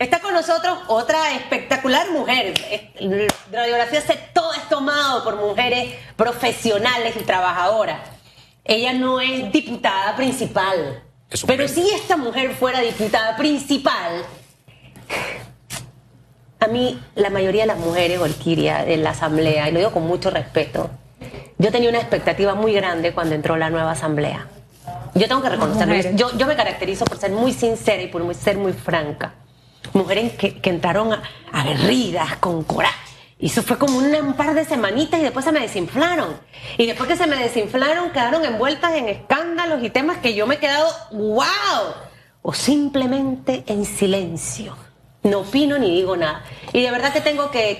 Está con nosotros otra espectacular mujer. Radiografía se todo es tomado por mujeres profesionales y trabajadoras. Ella no es diputada principal. Pero si esta mujer fuera diputada principal, a mí la mayoría de las mujeres, Orquiria, en la asamblea, y lo digo con mucho respeto, yo tenía una expectativa muy grande cuando entró la nueva asamblea. Yo tengo que reconocerlo. Yo, yo me caracterizo por ser muy sincera y por ser muy franca mujeres que, entraron aguerridas, con coraje. Y eso fue como un par de semanitas y después se me desinflaron. Y después que se me desinflaron, quedaron envueltas en escándalos y temas que yo me he quedado, wow. O simplemente en silencio. No opino ni digo nada. Y de verdad que tengo que,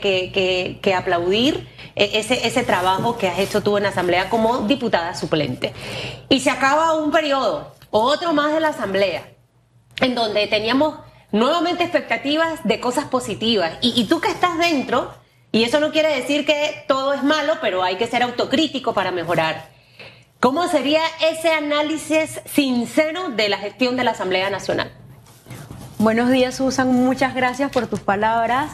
que aplaudir e, ese, ese trabajo que has hecho tú en la Asamblea como diputada suplente. Y se acaba un periodo, otro más de la Asamblea, en donde teníamos nuevamente expectativas de cosas positivas. Y, tú que estás dentro, y eso no quiere decir que todo es malo, pero hay que ser autocrítico para mejorar. ¿Cómo sería ese análisis sincero de la gestión de la Asamblea Nacional? Buenos días, Susan. Muchas gracias por tus palabras.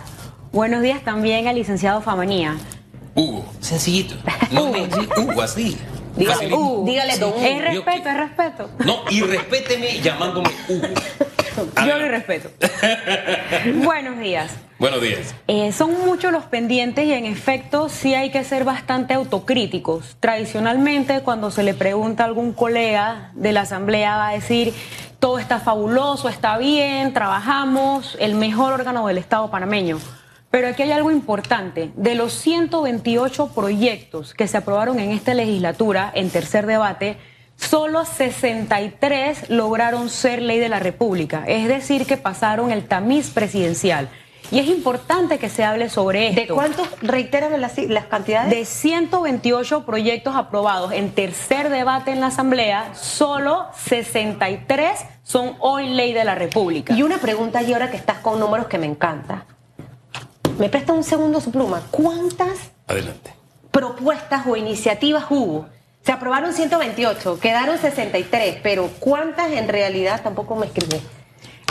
Buenos días también al licenciado Famanía. Hugo, sencillito. No me Hugo, así. Dígale, uh, dígale don Es respeto, es respeto. No, y respéteme llamándome Hugo. Yo le respeto. Buenos días. Buenos días. Eh, son muchos los pendientes y en efecto sí hay que ser bastante autocríticos. Tradicionalmente cuando se le pregunta a algún colega de la asamblea va a decir todo está fabuloso, está bien, trabajamos, el mejor órgano del Estado panameño. Pero aquí hay algo importante. De los 128 proyectos que se aprobaron en esta legislatura en tercer debate, solo 63 lograron ser ley de la República, es decir, que pasaron el tamiz presidencial. Y es importante que se hable sobre esto. ¿De cuántos, reiteran las, las cantidades? De 128 proyectos aprobados en tercer debate en la Asamblea, solo 63 son hoy ley de la República. Y una pregunta, y ahora que estás con números que me encanta. Me presta un segundo su pluma. ¿Cuántas Adelante. propuestas o iniciativas hubo se aprobaron 128, quedaron 63, pero ¿cuántas en realidad tampoco me escribí?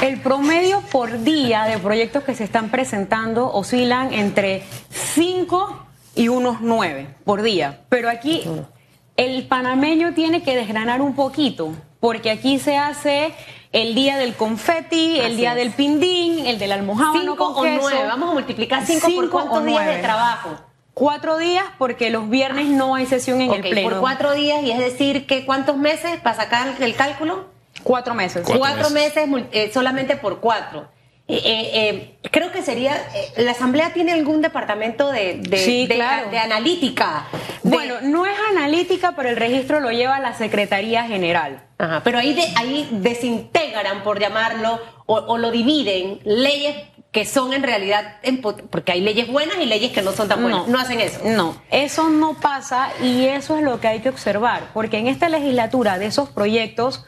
El promedio por día de proyectos que se están presentando oscilan entre 5 y unos 9 por día. Pero aquí el panameño tiene que desgranar un poquito, porque aquí se hace el día del confeti, el día del pindín, el del almohábano con o queso. Vamos a multiplicar 5 por cuántos días de trabajo. Cuatro días porque los viernes no hay sesión en el pleno. Por cuatro días y es decir que cuántos meses para sacar el cálculo? Cuatro meses. Cuatro, meses, eh, solamente por cuatro. Eh, eh, creo que sería, la Asamblea tiene algún departamento de, de, analítica. Bueno, no es analítica, pero el registro lo lleva la Secretaría General. Ajá, pero ahí, ahí desintegran, por llamarlo, o, o lo dividen leyes que son en realidad, porque hay leyes buenas y leyes que no son tan buenas. No, hacen eso. No, eso no pasa y eso es lo que hay que observar, porque en esta legislatura de esos proyectos,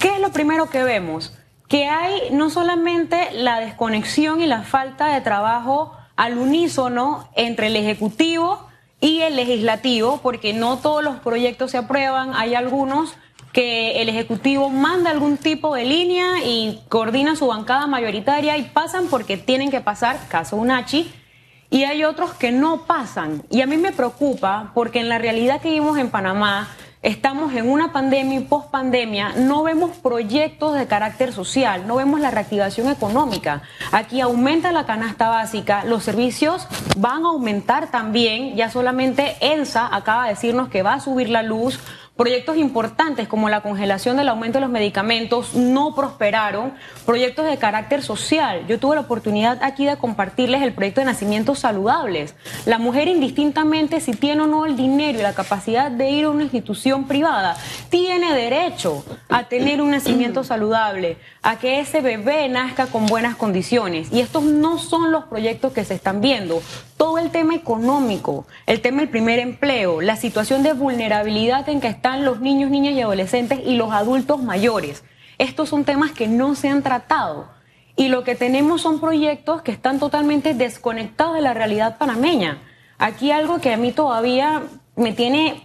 ¿qué es lo primero que vemos? Que hay no solamente la desconexión y la falta de trabajo al unísono entre el Ejecutivo y el Legislativo, porque no todos los proyectos se aprueban, hay algunos que el Ejecutivo manda algún tipo de línea y coordina su bancada mayoritaria y pasan porque tienen que pasar, caso Unachi, y hay otros que no pasan. Y a mí me preocupa porque en la realidad que vivimos en Panamá, estamos en una pandemia y post-pandemia, no vemos proyectos de carácter social, no vemos la reactivación económica. Aquí aumenta la canasta básica, los servicios van a aumentar también, ya solamente ENSA acaba de decirnos que va a subir la luz, Proyectos importantes como la congelación del aumento de los medicamentos no prosperaron. Proyectos de carácter social. Yo tuve la oportunidad aquí de compartirles el proyecto de nacimientos saludables. La mujer indistintamente si tiene o no el dinero y la capacidad de ir a una institución privada, tiene derecho a tener un nacimiento saludable, a que ese bebé nazca con buenas condiciones. Y estos no son los proyectos que se están viendo todo el tema económico, el tema del primer empleo, la situación de vulnerabilidad en que están los niños, niñas y adolescentes y los adultos mayores. Estos son temas que no se han tratado. Y lo que tenemos son proyectos que están totalmente desconectados de la realidad panameña. Aquí algo que a mí todavía me tiene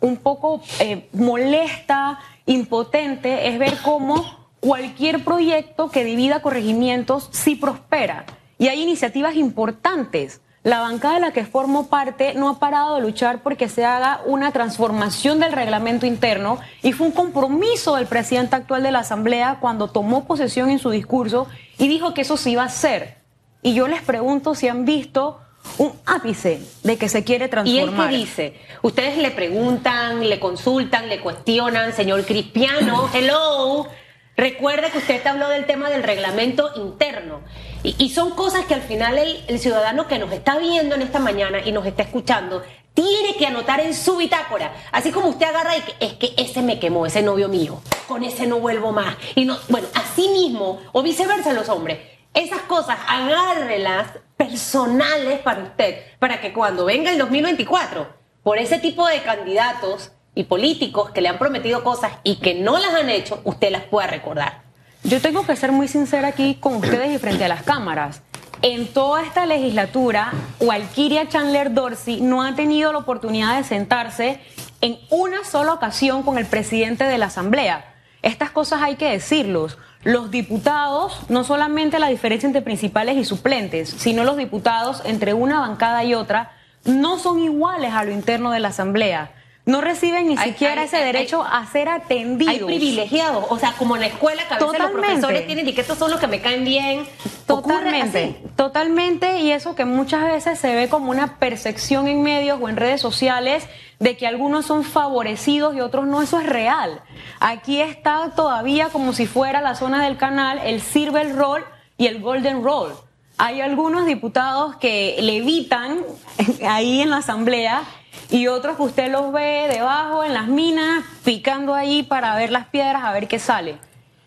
un poco eh, molesta, impotente, es ver cómo cualquier proyecto que divida corregimientos sí prospera. Y hay iniciativas importantes. La bancada de la que formo parte no ha parado de luchar porque se haga una transformación del reglamento interno y fue un compromiso del presidente actual de la Asamblea cuando tomó posesión en su discurso y dijo que eso se iba a hacer. Y yo les pregunto si han visto un ápice de que se quiere transformar. ¿Y él qué dice? Ustedes le preguntan, le consultan, le cuestionan, señor Cristiano, hello. Recuerde que usted te habló del tema del reglamento interno. Y, son cosas que al final el, ciudadano que nos está viendo en esta mañana y nos está escuchando tiene que anotar en su bitácora. Así como usted agarra y es que ese me quemó, ese novio mío. Con ese no vuelvo más. Y no, bueno, así mismo, o viceversa los hombres. Esas cosas, agárrelas personales para usted, para que cuando venga el 2024, por ese tipo de candidatos y políticos que le han prometido cosas y que no las han hecho, usted las pueda recordar. Yo tengo que ser muy sincera aquí con ustedes y frente a las cámaras. En toda esta legislatura, Walkiria Chandler Dorsey no ha tenido la oportunidad de sentarse en una sola ocasión con el presidente de la Asamblea. Estas cosas hay que decirlos. Los diputados, no solamente la diferencia entre principales y suplentes, sino los diputados entre una bancada y otra, no son iguales a lo interno de la Asamblea no reciben ni siquiera ese derecho a ser atendidos. Hay privilegiados, o sea, como en la escuela que a veces los profesores tienen y que estos son los que me caen bien. Totalmente, totalmente, y eso que muchas veces se ve como una percepción en medios o en redes sociales de que algunos son favorecidos y otros no, eso es real. Aquí está todavía como si fuera la zona del canal el Silver Roll y el Golden Roll. Hay algunos diputados que levitan ahí en la asamblea y otros que usted los ve debajo en las minas, picando ahí para ver las piedras, a ver qué sale.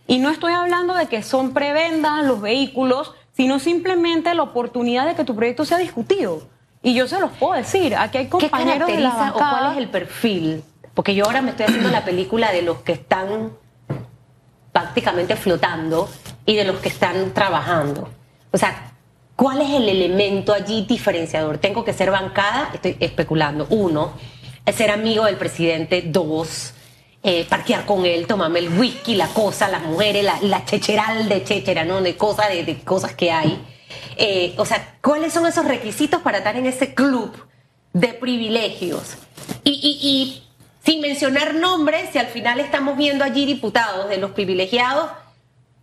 Y no estoy hablando de que son prebendas los vehículos, sino simplemente la oportunidad de que tu proyecto sea discutido. Y yo se los puedo decir, aquí hay compañeros de la o cuál es el perfil? Porque yo ahora me estoy haciendo la película de los que están prácticamente flotando y de los que están trabajando. O sea, ¿Cuál es el elemento allí diferenciador? Tengo que ser bancada, estoy especulando. Uno, ser amigo del presidente. Dos, eh, parquear con él, tomarme el whisky, la cosa, las mujeres, la, checheral de chechera, ¿no? De cosas, de, cosas que hay. Eh, o sea, ¿cuáles son esos requisitos para estar en ese club de privilegios? y sin mencionar nombres, si al final estamos viendo allí diputados de los privilegiados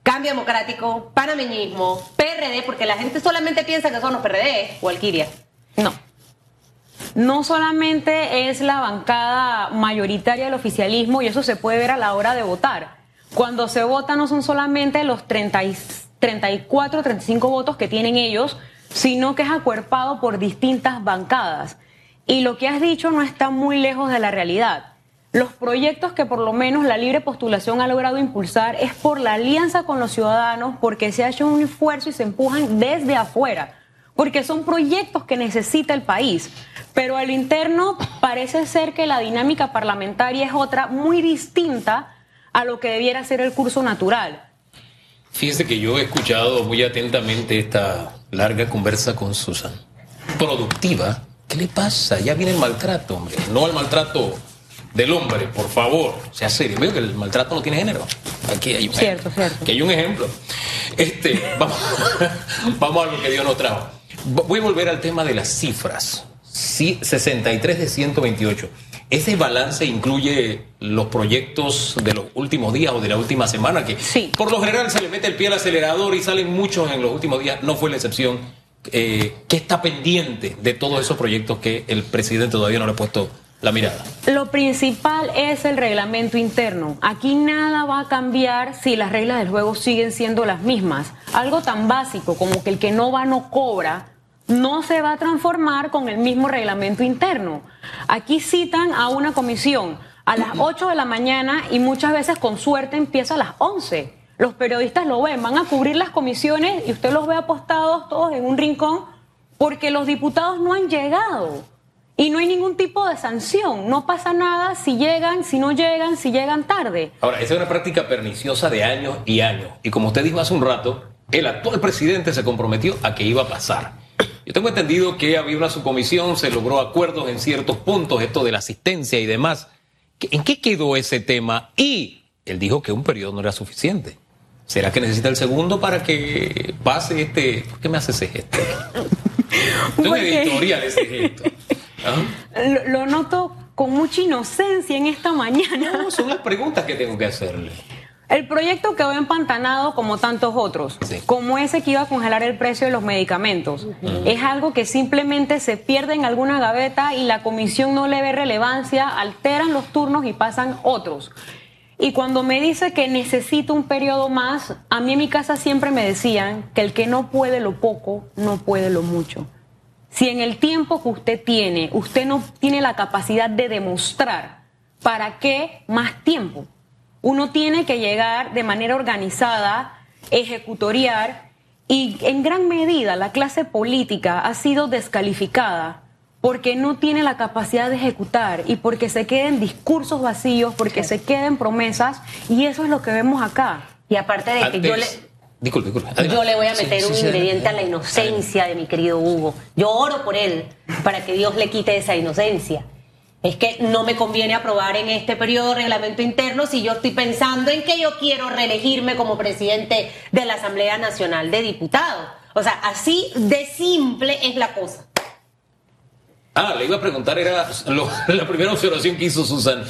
Cambio Democrático, Panameñismo, PRD, porque la gente solamente piensa que son los PRD o Alquiria. No. No solamente es la bancada mayoritaria del oficialismo y eso se puede ver a la hora de votar. Cuando se vota no son solamente los 30 34, 35 votos que tienen ellos, sino que es acuerpado por distintas bancadas. Y lo que has dicho no está muy lejos de la realidad los proyectos que por lo menos la libre postulación ha logrado impulsar es por la alianza con los ciudadanos, porque se ha un esfuerzo y se empujan desde afuera, porque son proyectos que necesita el país. Pero a lo interno parece ser que la dinámica parlamentaria es otra muy distinta a lo que debiera ser el curso natural. Fíjese que yo he escuchado muy atentamente esta larga conversa con Susan. Productiva. ¿Qué le pasa? Ya viene el maltrato, hombre. No el maltrato del hombre, por favor, sea serio. Veo que el maltrato no tiene género. Aquí hay un cierto, Cierto. Aquí hay un ejemplo. Este, vamos, vamos a lo que Dios nos trajo. Voy a volver al tema de las cifras. Sí, 63 de 128. ¿Ese balance incluye los proyectos de los últimos días o de la última semana? Que sí. por lo general se le mete el pie al acelerador y salen muchos en los últimos días. No fue la excepción. Eh, ¿Qué está pendiente de todos esos proyectos que el presidente todavía no le ha puesto la mirada? Lo principal es el reglamento interno. Aquí nada va a cambiar si las reglas del juego siguen siendo las mismas. Algo tan básico como que el que no va no cobra no se va a transformar con el mismo reglamento interno. Aquí citan a una comisión a las 8 de la mañana y muchas veces con suerte empieza a las 11. Los periodistas lo ven, van a cubrir las comisiones y usted los ve apostados todos en un rincón porque los diputados no han llegado. Y no hay ningún tipo de sanción, no pasa nada si llegan, si no llegan, si llegan tarde. Ahora, esa es una práctica perniciosa de años y años. Y como usted dijo hace un rato, el actual presidente se comprometió a que iba a pasar. Yo tengo entendido que había una subcomisión, se logró acuerdos en ciertos puntos, esto de la asistencia y demás. ¿En qué quedó ese tema? Y él dijo que un periodo no era suficiente. ¿Será que necesita el segundo para que pase este... ¿Por qué me hace ese gesto? Tengo editorial ese gesto. ¿Ah? Lo, lo noto con mucha inocencia en esta mañana. No, son las preguntas que tengo que hacerle. El proyecto quedó empantanado como tantos otros, Sí. como ese que iba a congelar el precio de los medicamentos. Es algo que simplemente se pierde en alguna gaveta y la comisión no le ve relevancia, alteran los turnos y pasan otros. Y cuando me dice que necesito un periodo más, a mí en mi casa siempre me decían que el que no puede lo poco, no puede lo mucho. Si en el tiempo que usted tiene, usted no tiene la capacidad de demostrar, ¿para qué más tiempo? Uno tiene que llegar de manera organizada, ejecutoriar, y en gran medida la clase política ha sido descalificada porque no tiene la capacidad de ejecutar y porque se queden discursos vacíos, porque se queden promesas, y eso es lo que vemos acá. Y aparte de que yo le, Disculpe, disculpe. yo le voy a meter sí, un sí, ingrediente a la inocencia de mi querido Hugo. Yo oro por él para que Dios le quite esa inocencia. Es que no me conviene aprobar en este periodo reglamento interno si yo estoy pensando en que yo quiero reelegirme como presidente de la Asamblea Nacional de Diputados. O sea, así de simple es la cosa. Ah, le iba a preguntar, era lo- la primera observación que hizo Susan.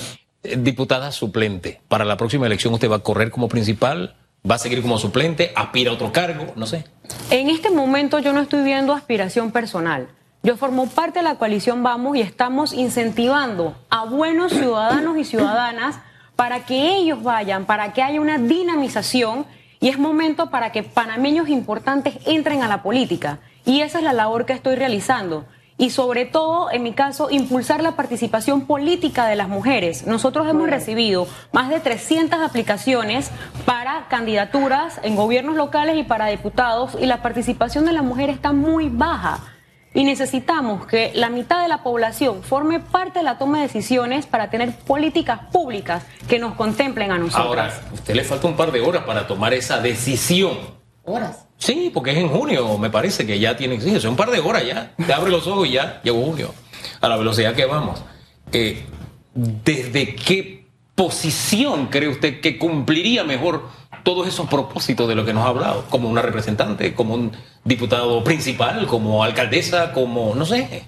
Eh, Diputada suplente, para la próxima elección usted va a correr como principal, va a seguir como suplente, aspira a otro cargo, no sé. En este momento yo no estoy viendo aspiración personal. Yo formo parte de la coalición Vamos y estamos incentivando a buenos ciudadanos y ciudadanas para que ellos vayan, para que haya una dinamización y es momento para que panameños importantes entren a la política. Y esa es la labor que estoy realizando. Y sobre todo, en mi caso, impulsar la participación política de las mujeres. Nosotros hemos recibido más de 300 aplicaciones para candidaturas en gobiernos locales y para diputados y la participación de la mujer está muy baja. Y necesitamos que la mitad de la población forme parte de la toma de decisiones para tener políticas públicas que nos contemplen a nosotros. Ahora, a usted le falta un par de horas para tomar esa decisión. Horas. Sí, porque es en junio, me parece que ya tiene, sí, un par de horas ya. Te abre los ojos y ya llegó junio. A la velocidad que vamos. Eh, ¿Desde qué posición cree usted que cumpliría mejor todos esos propósitos de lo que nos ha hablado? Como una representante, como un diputado principal, como alcaldesa, como, no sé.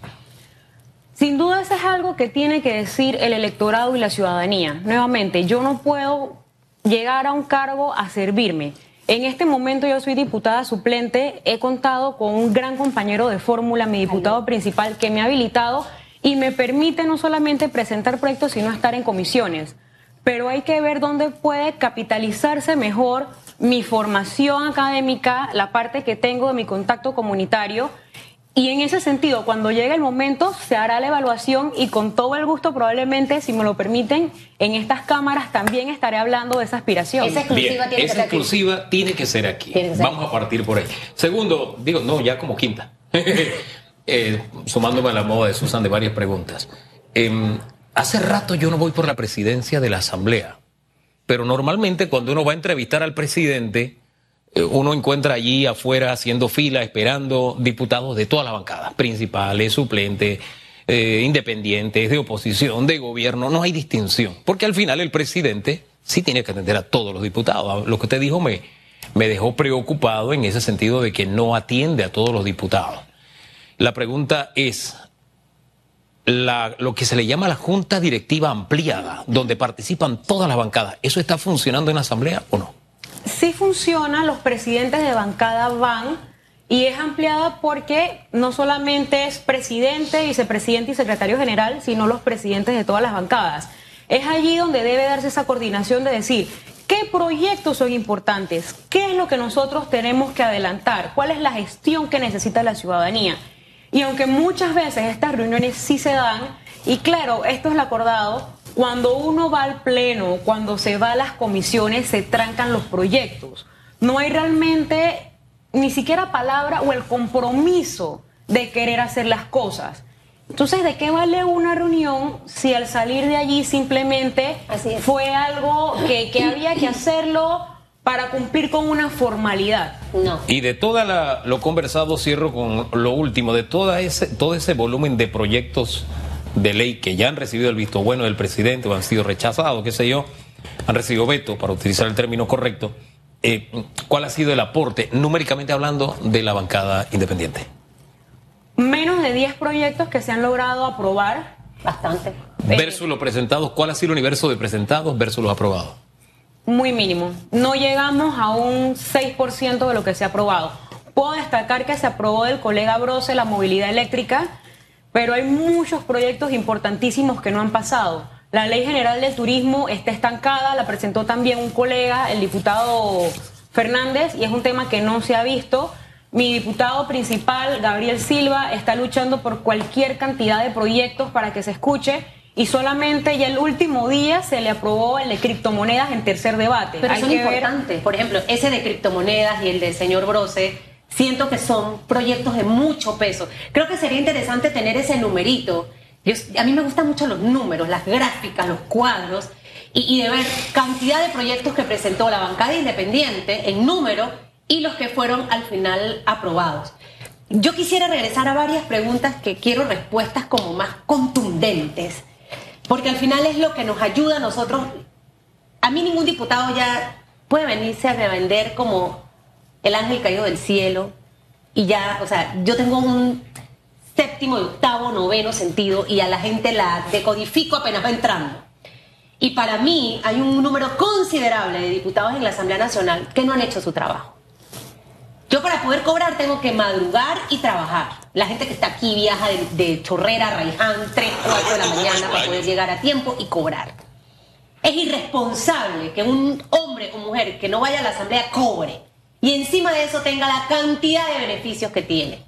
Sin duda eso es algo que tiene que decir el electorado y la ciudadanía. Nuevamente, yo no puedo llegar a un cargo a servirme. En este momento yo soy diputada suplente, he contado con un gran compañero de fórmula, mi diputado principal, que me ha habilitado y me permite no solamente presentar proyectos, sino estar en comisiones. Pero hay que ver dónde puede capitalizarse mejor mi formación académica, la parte que tengo de mi contacto comunitario y en ese sentido, cuando llegue el momento, se hará la evaluación y con todo el gusto, probablemente, si me lo permiten, en estas cámaras también estaré hablando de esa aspiración. Esa exclusiva Bien, tiene que aquí. exclusiva tiene que ser aquí. Tiene que ser Vamos a partir por ahí. Segundo, digo, no, ya como quinta. Eh, sumándome a la moda de Susan de varias preguntas. Em, hace rato yo no voy por la presidencia de la Asamblea, pero normalmente cuando uno va a entrevistar al presidente, uno encuentra allí afuera haciendo fila, esperando diputados de todas las bancadas, principales, suplentes, eh, independientes, de oposición, de gobierno, no hay distinción, porque al final el presidente sí tiene que atender a todos los diputados. Lo que usted dijo me, me dejó preocupado en ese sentido de que no atiende a todos los diputados. La pregunta es, lo que se le llama la Junta Directiva Ampliada, donde participan todas las bancadas, ¿eso está funcionando en la Asamblea o no? Sí funciona, los presidentes de bancada van y es ampliada porque no solamente es presidente, vicepresidente y secretario general, sino los presidentes de todas las bancadas. Es allí donde debe darse esa coordinación de decir qué proyectos son importantes, qué es lo que nosotros tenemos que adelantar, cuál es la gestión que necesita la ciudadanía. Y aunque muchas veces estas reuniones sí se dan, y claro, esto es lo acordado, cuando uno va al pleno, cuando se va a las comisiones, se trancan los proyectos. No hay realmente ni siquiera palabra o el compromiso de querer hacer las cosas. Entonces, ¿de qué vale una reunión si al salir de allí simplemente fue algo que, que había que hacerlo para cumplir con una formalidad? No. Y de toda la, lo conversado, cierro con lo último, de toda ese, todo ese volumen de proyectos de ley que ya han recibido el visto bueno del presidente o han sido rechazados, qué sé yo, han recibido veto, para utilizar el término correcto. eh, ¿cuál ha sido el aporte, numéricamente hablando, de la bancada independiente? Menos de 10 proyectos que se han logrado aprobar. Bastante. Versus los presentados, ¿cuál ha sido el universo de presentados versus los aprobados? Muy mínimo. No llegamos a un 6% de lo que se ha aprobado. Puedo destacar que se aprobó del colega Brose la movilidad eléctrica, pero hay muchos proyectos importantísimos que no han pasado. La Ley General del Turismo está estancada, la presentó también un colega, el diputado Fernández, y es un tema que no se ha visto. Mi diputado principal, Gabriel Silva, está luchando por cualquier cantidad de proyectos para que se escuche y solamente ya el último día se le aprobó el de criptomonedas en tercer debate. Pero son importantes. Por ejemplo, ese de criptomonedas y el del señor Brose, siento que son proyectos de mucho peso. Creo que sería interesante tener ese numerito. a mí me gustan mucho los números, las gráficas, los cuadros, y, de ver cantidad de proyectos que presentó la bancada independiente en número y los que fueron al final aprobados. Yo quisiera regresar a varias preguntas que quiero respuestas como más contundentes, porque al final es lo que nos ayuda a nosotros. A mí ningún diputado ya puede venirse a vender como el ángel caído del cielo y ya, o sea, yo tengo un séptimo, octavo, noveno sentido y a la gente la decodifico apenas va entrando. Y para mí hay un número considerable de diputados en la Asamblea Nacional que no han hecho su trabajo. Yo para poder cobrar tengo que madrugar y trabajar. La gente que está aquí viaja de, Chorrera a Raiján 3, 4 de la mañana para poder llegar a tiempo y cobrar. Es irresponsable que un hombre o mujer que no vaya a la asamblea cobre y encima de eso tenga la cantidad de beneficios que tiene.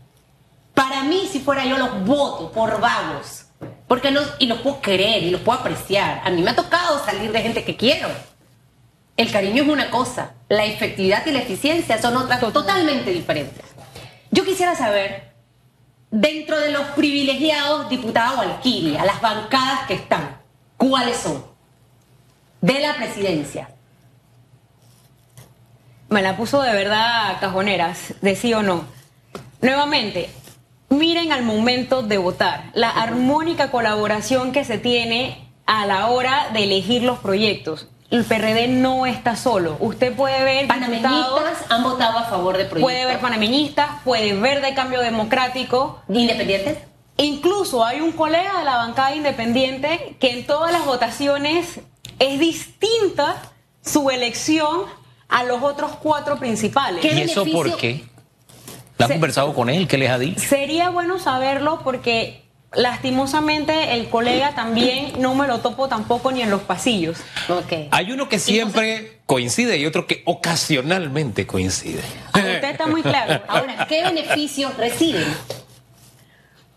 Para mí, si fuera yo, los voto por vagos. Porque no, y los puedo querer y los puedo apreciar. A mí me ha tocado salir de gente que quiero el cariño es una cosa, la efectividad y la eficiencia son otras totalmente diferentes. Yo quisiera saber, dentro de los privilegiados diputados Valquiria, las bancadas que están, ¿cuáles son? De la presidencia. Me la puso de verdad cajoneras, de sí o no. Nuevamente, miren al momento de votar, la armónica colaboración que se tiene a la hora de elegir los proyectos el PRD no está solo. Usted puede ver panameñistas han votado a favor de proyectos. Puede ver panameñistas, puede ver de cambio democrático, independientes. Incluso hay un colega de la bancada independiente que en todas las votaciones es distinta su elección a los otros cuatro principales. ¿Y eso por qué? ¿La ha conversado con él? ¿Qué les ha dicho? Sería bueno saberlo porque Lastimosamente, el colega también no me lo topo tampoco ni en los pasillos. Okay. Hay uno que siempre coincide y otro que ocasionalmente coincide. Ah, usted está muy claro. Ahora, ¿qué beneficios reciben?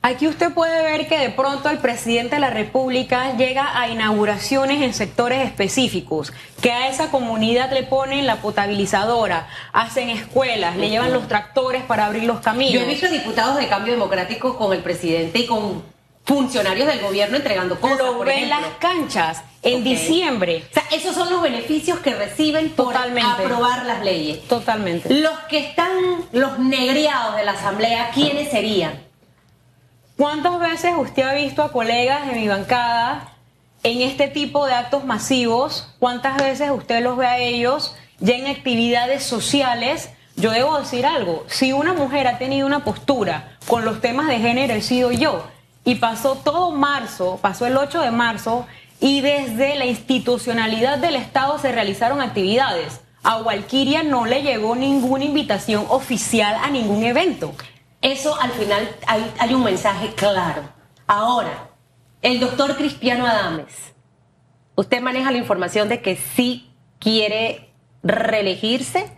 Aquí usted puede ver que de pronto el presidente de la República llega a inauguraciones en sectores específicos, que a esa comunidad le ponen la potabilizadora, hacen escuelas, le llevan los tractores para abrir los caminos. Yo he visto diputados de cambio democrático con el presidente y con funcionarios del gobierno entregando cosas. Lo por ven las canchas en diciembre. O sea, esos son los beneficios que reciben por aprobar las leyes. Totalmente. Los que están, los negreados de la Asamblea, ¿quiénes serían? ¿Cuántas veces usted ha visto a colegas de mi bancada en este tipo de actos masivos? ¿Cuántas veces usted los ve a ellos ya en actividades sociales? Yo debo decir algo, si una mujer ha tenido una postura con los temas de género, he sido yo. Y pasó todo marzo, pasó el 8 de marzo, y desde la institucionalidad del Estado se realizaron actividades. A Walkiria no le llegó ninguna invitación oficial a ningún evento. Eso al final hay, un mensaje claro. Ahora, el doctor Cristiano Adames, usted maneja la información de que sí quiere reelegirse.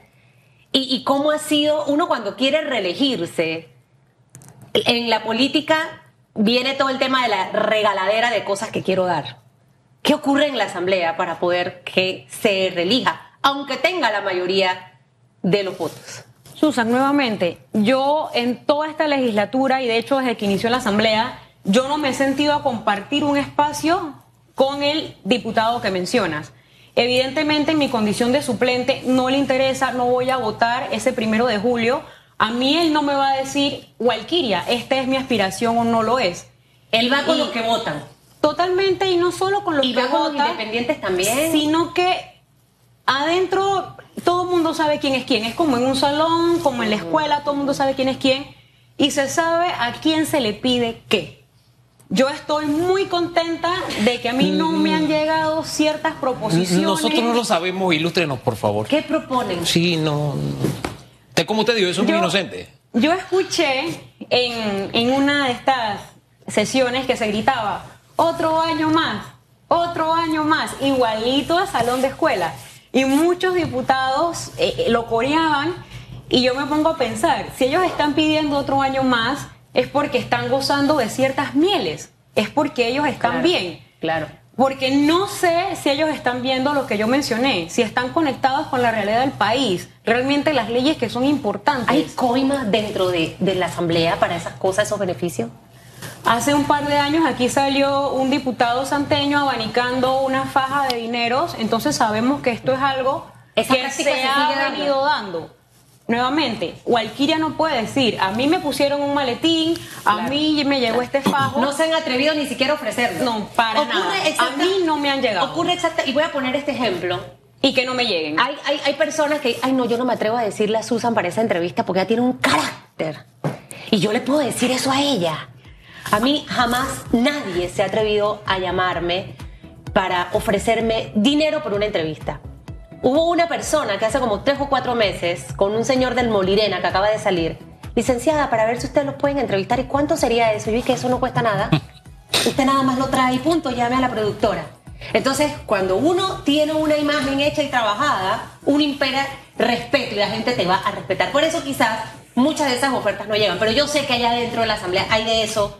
¿Y, ¿Y, cómo ha sido uno cuando quiere reelegirse? En la política viene todo el tema de la regaladera de cosas que quiero dar. ¿Qué ocurre en la Asamblea para poder que se reelija, aunque tenga la mayoría de los votos? Susan, nuevamente, yo en toda esta legislatura y de hecho desde que inició la Asamblea, yo no me he sentido a compartir un espacio con el diputado que mencionas. Evidentemente, en mi condición de suplente no le interesa, no voy a votar ese primero de julio. A mí él no me va a decir, Walkiria, esta es mi aspiración o no lo es. Él va con los que votan. Totalmente, y no solo con los que votan. independientes también. Sino que adentro todo el mundo sabe quién es quién. Es como en un salón, como en la escuela, todo el mundo sabe quién es quién. Y se sabe a quién se le pide qué. Yo estoy muy contenta de que a mí no me han llegado ciertas proposiciones. Nosotros no lo sabemos, ilústrenos, por favor. ¿Qué proponen? Sí, no. Te, como te digo, eso es muy inocente. Yo escuché en, en una de estas sesiones que se gritaba, otro año más, otro año más, igualito a salón de escuela. Y muchos diputados eh, eh, lo coreaban y yo me pongo a pensar, si ellos están pidiendo otro año más, es porque están gozando de ciertas mieles, es porque ellos están bien. Claro. Porque no sé si ellos están viendo lo que yo mencioné, si están conectados con la realidad del país, realmente las leyes que son importantes. ¿Hay coima dentro de, de la Asamblea para esas cosas, esos beneficios? Hace un par de años aquí salió un diputado santeño abanicando una faja de dineros, entonces sabemos que esto es algo que se, ha venido dando. Nuevamente, Walkiria no puede decir, a mí me pusieron un maletín, a mí me llegó este fajo. No se han atrevido ni siquiera a ofrecerlo. No, para nada. a mí no me han llegado. Ocurre exacta, y voy a poner este ejemplo. Y que no me lleguen. Hay, hay, hay personas que, ay no, yo no me atrevo a decirle a Susan para esa entrevista porque ella tiene un carácter. Y yo le puedo decir eso a ella. A mí jamás nadie se ha atrevido a llamarme para ofrecerme dinero por una entrevista. Hubo una persona que hace como tres o cuatro meses, con un señor del Molirena que acaba de salir, licenciada, para ver si ustedes los pueden entrevistar. ¿Y cuánto sería eso? Y vi que eso no cuesta nada. Usted nada más lo trae y punto, llame a la productora. Entonces, cuando uno tiene una imagen hecha y trabajada, uno impera respeto y la gente te va a respetar. Por eso quizás muchas de esas ofertas no llegan. Pero yo sé que allá dentro de la asamblea hay de eso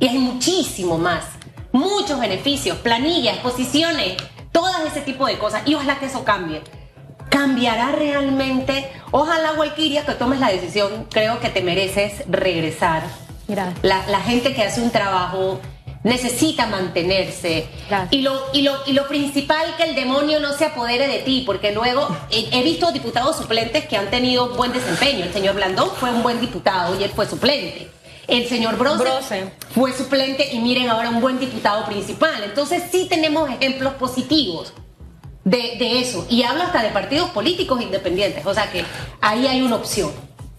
y hay muchísimo más. Muchos beneficios, planillas, posiciones, todas ese tipo de cosas. Y ojalá que eso cambie. ¿Cambiará realmente? Ojalá, Walkiria, que tomes la decisión. Creo que te mereces regresar. La, la gente que hace un trabajo necesita mantenerse. Y lo, y, lo, y lo principal, que el demonio no se apodere de ti, porque luego he, visto diputados suplentes que han tenido buen desempeño. El señor Blandón fue un buen diputado y él fue suplente. El señor Brose, fue suplente y miren ahora un buen diputado principal. Entonces sí tenemos ejemplos positivos de, de eso. Y hablo hasta de partidos políticos independientes. O sea que ahí hay una opción.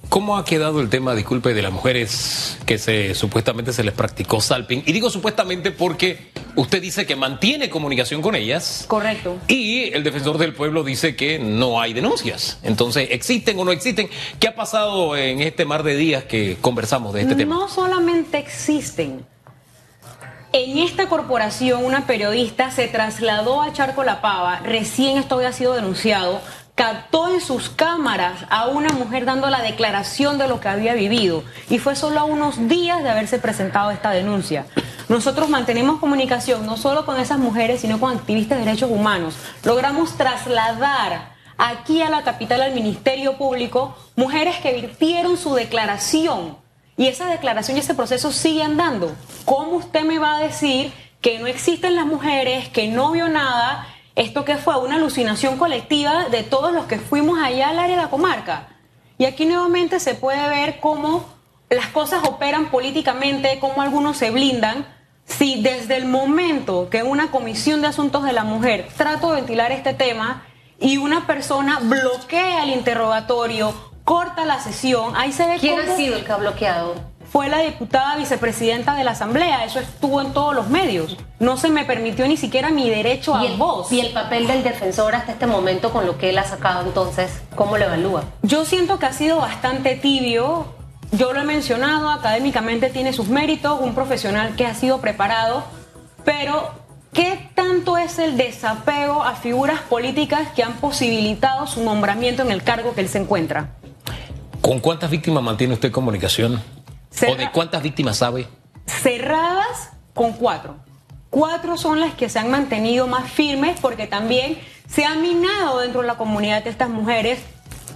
¿Cómo ha quedado el tema, disculpe, de las mujeres que se supuestamente se les practicó salping? Y digo supuestamente porque usted dice que mantiene comunicación con ellas. Correcto. Y el defensor del pueblo dice que no hay denuncias. Entonces, ¿existen o no existen? ¿Qué ha pasado en este mar de días que conversamos de este tema? No solamente existen. En esta corporación, una periodista se trasladó a Charco La Pava, recién esto había sido denunciado captó en sus cámaras a una mujer dando la declaración de lo que había vivido y fue solo a unos días de haberse presentado esta denuncia. Nosotros mantenemos comunicación no solo con esas mujeres, sino con activistas de derechos humanos. Logramos trasladar aquí a la capital, al Ministerio Público, mujeres que virtieron su declaración. Y esa declaración y ese proceso sigue andando. ¿Cómo usted me va a decir que no existen las mujeres, que no vio nada esto que fue una alucinación colectiva de todos los que fuimos allá al área de la comarca. Y aquí nuevamente se puede ver cómo las cosas operan políticamente, cómo algunos se blindan. Si desde el momento que una comisión de asuntos de la mujer trato de ventilar este tema y una persona bloquea el interrogatorio, corta la sesión, ahí se ve ¿Quién ha sido el que ha bloqueado? Fue la diputada vicepresidenta de la Asamblea. Eso estuvo en todos los medios. No se me permitió ni siquiera mi derecho a voz. Y el papel del defensor hasta este momento con lo que él ha sacado, entonces, ¿cómo lo evalúa? Yo siento que ha sido bastante tibio. Yo lo he mencionado, académicamente tiene sus méritos, un profesional que ha sido preparado, pero ¿qué tanto es el desapego a figuras políticas que han posibilitado su nombramiento en el cargo que él se encuentra? ¿Con cuántas víctimas mantiene usted comunicación? ¿O de cuántas víctimas sabe? Cerradas con cuatro. Cuatro son las que se han mantenido más firmes porque también se ha minado dentro de la comunidad de estas mujeres.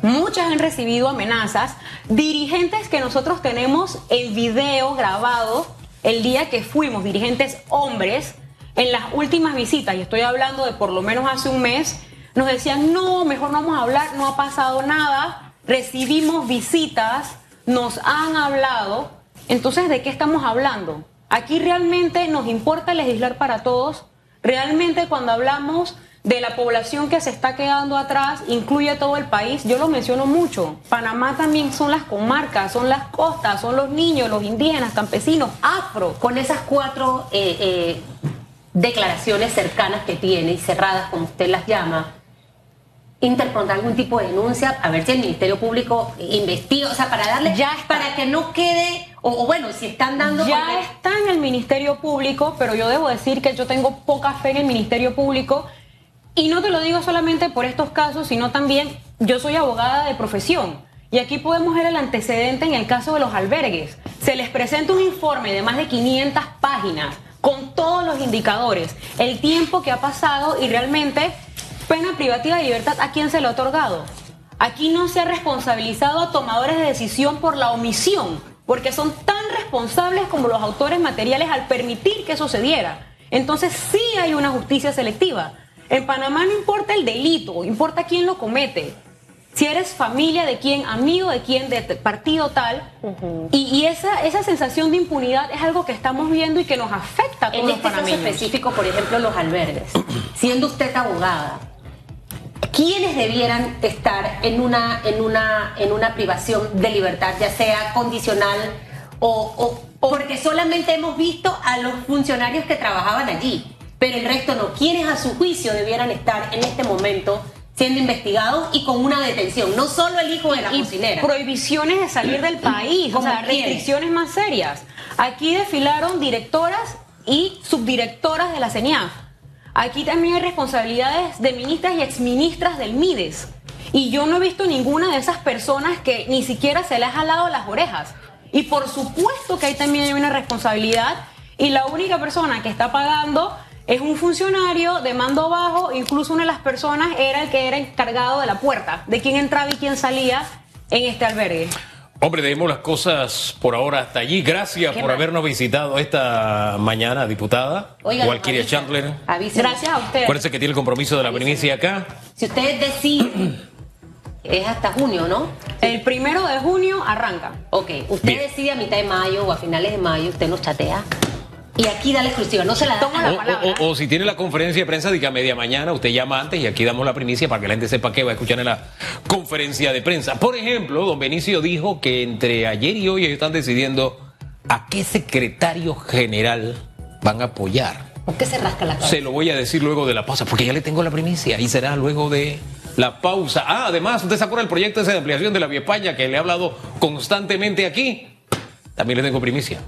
Muchas han recibido amenazas. Dirigentes que nosotros tenemos en video grabado el día que fuimos, dirigentes hombres, en las últimas visitas, y estoy hablando de por lo menos hace un mes, nos decían, no, mejor no vamos a hablar, no ha pasado nada. Recibimos visitas nos han hablado. Entonces, ¿de qué estamos hablando? Aquí realmente nos importa legislar para todos. Realmente cuando hablamos de la población que se está quedando atrás, incluye todo el país. Yo lo menciono mucho. Panamá también son las comarcas, son las costas, son los niños, los indígenas, campesinos, afro. Con esas cuatro eh, eh, declaraciones cercanas que tiene y cerradas, como usted las llama, interpretar algún tipo de denuncia, a ver si el Ministerio Público investiga, o sea, para darle, Ya está. para que no quede, o, o bueno, si están dando... Ya porque- está en el Ministerio Público, pero yo debo decir que yo tengo poca fe en el Ministerio Público. Y no te lo digo solamente por estos casos, sino también yo soy abogada de profesión. Y aquí podemos ver el antecedente en el caso de los albergues. Se les presenta un informe de más de 500 páginas con todos los indicadores, el tiempo que ha pasado y realmente pena privativa de libertad a quién se le ha otorgado. Aquí no se ha responsabilizado a tomadores de decisión por la omisión, porque son tan responsables como los autores materiales al permitir que eso se diera. Entonces sí hay una justicia selectiva. En Panamá no importa el delito, importa quién lo comete. Si eres familia de quién, amigo de quién, de partido tal. y, y esa, esa sensación de impunidad es algo que estamos viendo y que nos afecta a todos En los este caso panameños. específico, por ejemplo, los albergues, siendo usted abogada, ¿quiénes debieran estar en una, en una, en una privación de libertad, ya sea condicional o, o- porque solamente hemos visto a los funcionarios que trabajaban allí, pero el resto no? ¿Quiénes a su juicio debieran estar en este momento siendo investigados y con una detención? No solo el hijo de la y cocinera. prohibiciones de salir del país, o ¿Cómo sea, quién? restricciones más serias. Aquí desfilaron directoras y subdirectoras de la CENIAF. Aquí también hay responsabilidades de ministras y exministras del MIDES. Y yo no he visto ninguna de esas personas que ni siquiera se les ha jalado las orejas. Y por supuesto que ahí también hay una responsabilidad. Y la única persona que está pagando es un funcionario de mando bajo. Incluso una de las personas era el que era encargado de la puerta, de quién entraba y quién salía en este albergue. Hombre, dejemos las cosas por ahora hasta allí. Gracias ¿Qué por más? habernos visitado esta mañana, diputada. Oiga, Walkiria avisa- Chandler. Gracias a ustedes. Acuérdense que tiene el compromiso de la primicia acá. Si ustedes deciden, es hasta junio, ¿no? El primero de junio arranca. Ok, usted Bien. decide a mitad de mayo o a finales de mayo, usted nos chatea. Y aquí da la exclusiva, no se la da. Toma la O, palabra. o- o si tiene la conferencia de prensa, diga media mañana, usted llama antes y aquí damos la primicia para que la gente sepa que va a escuchar en la conferencia de prensa. Por ejemplo, don Benicio dijo que entre ayer y hoy ellos están decidiendo a qué secretario general van a apoyar. ¿Por qué se rasca la cabeza? Se lo voy a decir luego de la pausa, porque ya le tengo la primicia y será luego de la pausa. Ah, además, ¿usted se acuerda del proyecto ese de ampliación de la Vía España que le he hablado constantemente aquí? También le tengo primicia.